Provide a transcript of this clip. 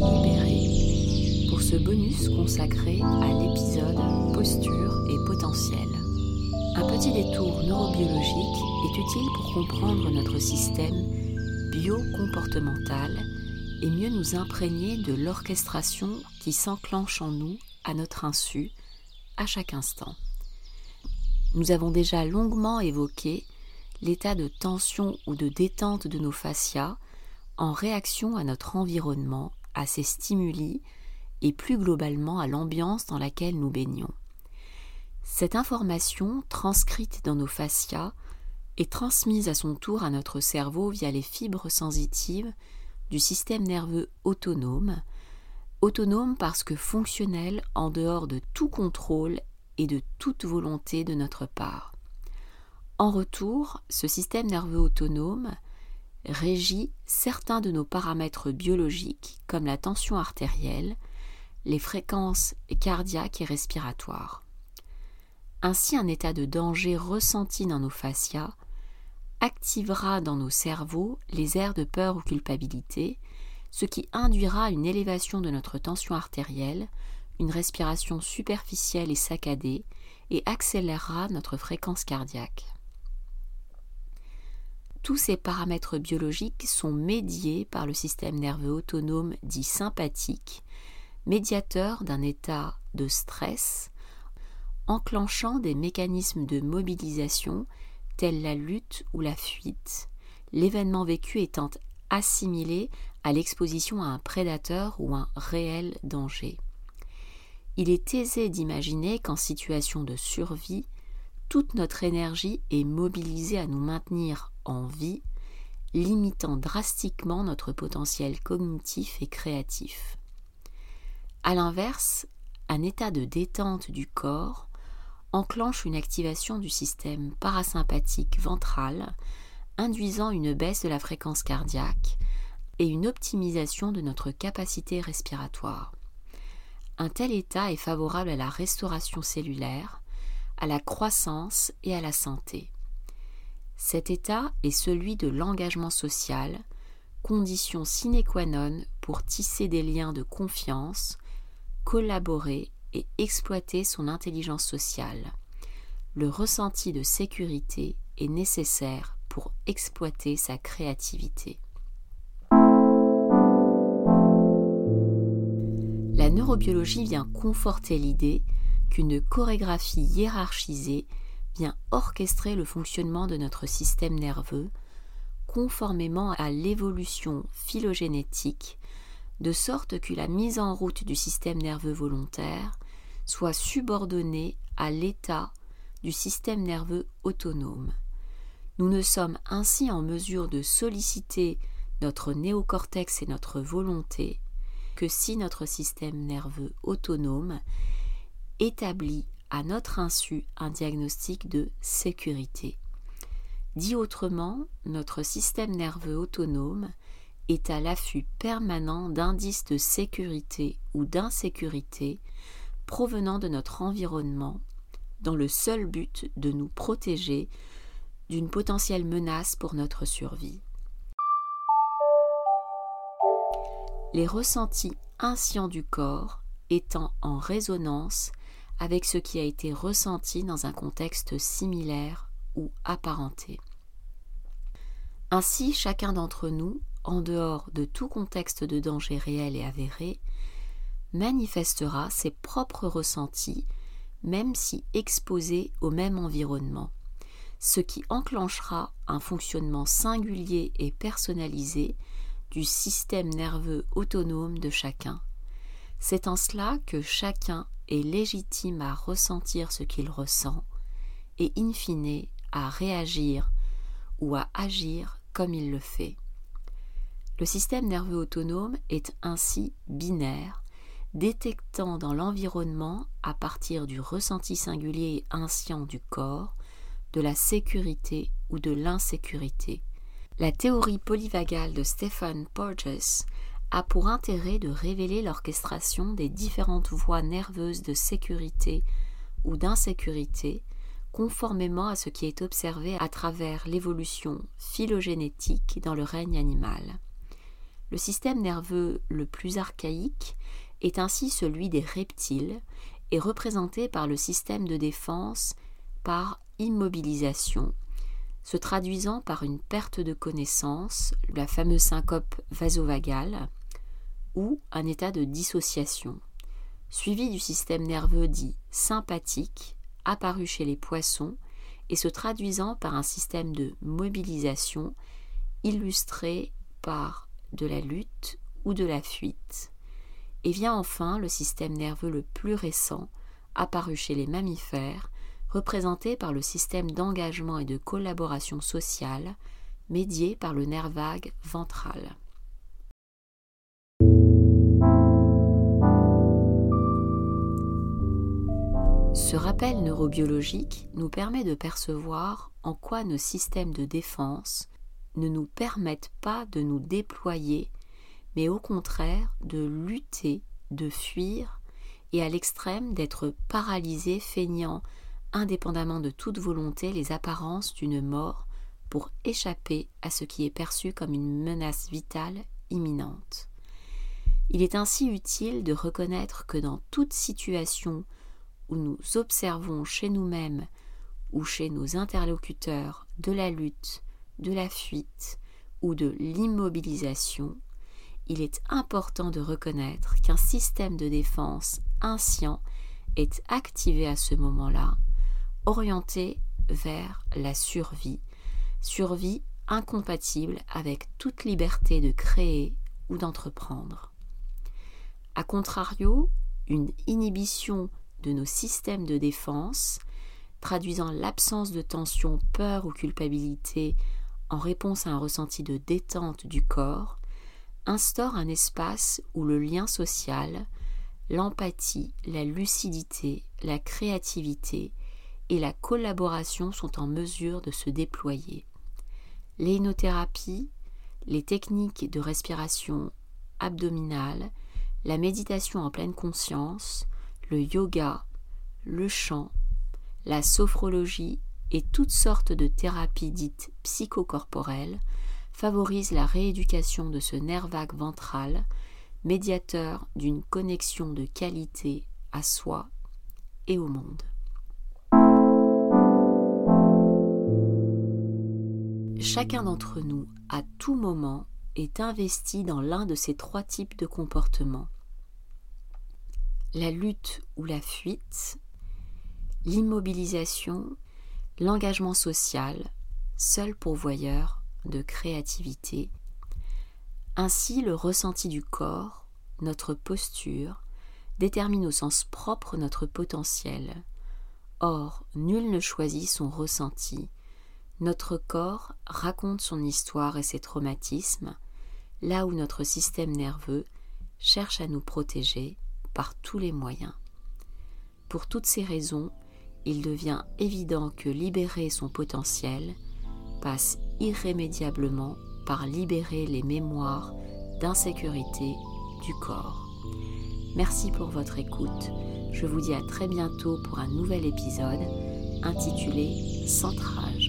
libérer pour ce bonus consacré à l'épisode posture et potentiel. Un petit détour neurobiologique est utile pour comprendre notre système bio-comportemental et mieux nous imprégner de l'orchestration qui s'enclenche en nous à notre insu à chaque instant. Nous avons déjà longuement évoqué l'état de tension ou de détente de nos fascias en réaction à notre environnement, à ses stimuli et plus globalement à l'ambiance dans laquelle nous baignons. Cette information, transcrite dans nos fascias, est transmise à son tour à notre cerveau via les fibres sensitives du système nerveux autonome, autonome parce que fonctionnel en dehors de tout contrôle et de toute volonté de notre part. En retour, ce système nerveux autonome régit certains de nos paramètres biologiques comme la tension artérielle, les fréquences cardiaques et respiratoires. Ainsi, un état de danger ressenti dans nos fascias activera dans nos cerveaux les aires de peur ou culpabilité, ce qui induira une élévation de notre tension artérielle, une respiration superficielle et saccadée, et accélérera notre fréquence cardiaque tous ces paramètres biologiques sont médiés par le système nerveux autonome dit sympathique, médiateur d'un état de stress, enclenchant des mécanismes de mobilisation tels la lutte ou la fuite, l'événement vécu étant assimilé à l'exposition à un prédateur ou un réel danger. Il est aisé d'imaginer qu'en situation de survie, toute notre énergie est mobilisée à nous maintenir en vie, limitant drastiquement notre potentiel cognitif et créatif. A l'inverse, un état de détente du corps enclenche une activation du système parasympathique ventral, induisant une baisse de la fréquence cardiaque et une optimisation de notre capacité respiratoire. Un tel état est favorable à la restauration cellulaire, à la croissance et à la santé. Cet état est celui de l'engagement social, condition sine qua non pour tisser des liens de confiance, collaborer et exploiter son intelligence sociale. Le ressenti de sécurité est nécessaire pour exploiter sa créativité. La neurobiologie vient conforter l'idée qu'une chorégraphie hiérarchisée vient orchestrer le fonctionnement de notre système nerveux conformément à l'évolution phylogénétique, de sorte que la mise en route du système nerveux volontaire soit subordonnée à l'état du système nerveux autonome. Nous ne sommes ainsi en mesure de solliciter notre néocortex et notre volonté que si notre système nerveux autonome établit à notre insu un diagnostic de sécurité. Dit autrement, notre système nerveux autonome est à l'affût permanent d'indices de sécurité ou d'insécurité provenant de notre environnement dans le seul but de nous protéger d'une potentielle menace pour notre survie. Les ressentis inscients du corps étant en résonance avec ce qui a été ressenti dans un contexte similaire ou apparenté. Ainsi, chacun d'entre nous, en dehors de tout contexte de danger réel et avéré, manifestera ses propres ressentis, même si exposé au même environnement, ce qui enclenchera un fonctionnement singulier et personnalisé du système nerveux autonome de chacun. C'est en cela que chacun est légitime à ressentir ce qu'il ressent et in fine à réagir ou à agir comme il le fait. Le système nerveux autonome est ainsi binaire, détectant dans l'environnement, à partir du ressenti singulier et inscient du corps, de la sécurité ou de l'insécurité. La théorie polyvagale de Stephen Porges a pour intérêt de révéler l'orchestration des différentes voies nerveuses de sécurité ou d'insécurité conformément à ce qui est observé à travers l'évolution phylogénétique dans le règne animal. Le système nerveux le plus archaïque est ainsi celui des reptiles et représenté par le système de défense par immobilisation, se traduisant par une perte de connaissance, la fameuse syncope vasovagale, ou un état de dissociation, suivi du système nerveux dit sympathique, apparu chez les poissons et se traduisant par un système de mobilisation illustré par de la lutte ou de la fuite. Et vient enfin le système nerveux le plus récent, apparu chez les mammifères, représenté par le système d'engagement et de collaboration sociale, médié par le nerf vague ventral. Ce rappel neurobiologique nous permet de percevoir en quoi nos systèmes de défense ne nous permettent pas de nous déployer, mais au contraire de lutter, de fuir, et à l'extrême d'être paralysés, feignant, indépendamment de toute volonté, les apparences d'une mort pour échapper à ce qui est perçu comme une menace vitale imminente. Il est ainsi utile de reconnaître que dans toute situation nous observons chez nous-mêmes ou chez nos interlocuteurs de la lutte, de la fuite ou de l'immobilisation, il est important de reconnaître qu'un système de défense inscient est activé à ce moment-là, orienté vers la survie, survie incompatible avec toute liberté de créer ou d'entreprendre. A contrario, une inhibition de nos systèmes de défense, traduisant l'absence de tension, peur ou culpabilité en réponse à un ressenti de détente du corps, instaure un espace où le lien social, l'empathie, la lucidité, la créativité et la collaboration sont en mesure de se déployer. L'énothérapie, les techniques de respiration abdominale, la méditation en pleine conscience, le yoga, le chant, la sophrologie et toutes sortes de thérapies dites psychocorporelles favorisent la rééducation de ce nerf vague ventral, médiateur d'une connexion de qualité à soi et au monde. Chacun d'entre nous, à tout moment, est investi dans l'un de ces trois types de comportements la lutte ou la fuite, l'immobilisation, l'engagement social, seul pourvoyeur de créativité. Ainsi, le ressenti du corps, notre posture, détermine au sens propre notre potentiel. Or, nul ne choisit son ressenti. Notre corps raconte son histoire et ses traumatismes, là où notre système nerveux cherche à nous protéger par tous les moyens. Pour toutes ces raisons, il devient évident que libérer son potentiel passe irrémédiablement par libérer les mémoires d'insécurité du corps. Merci pour votre écoute. Je vous dis à très bientôt pour un nouvel épisode intitulé Central.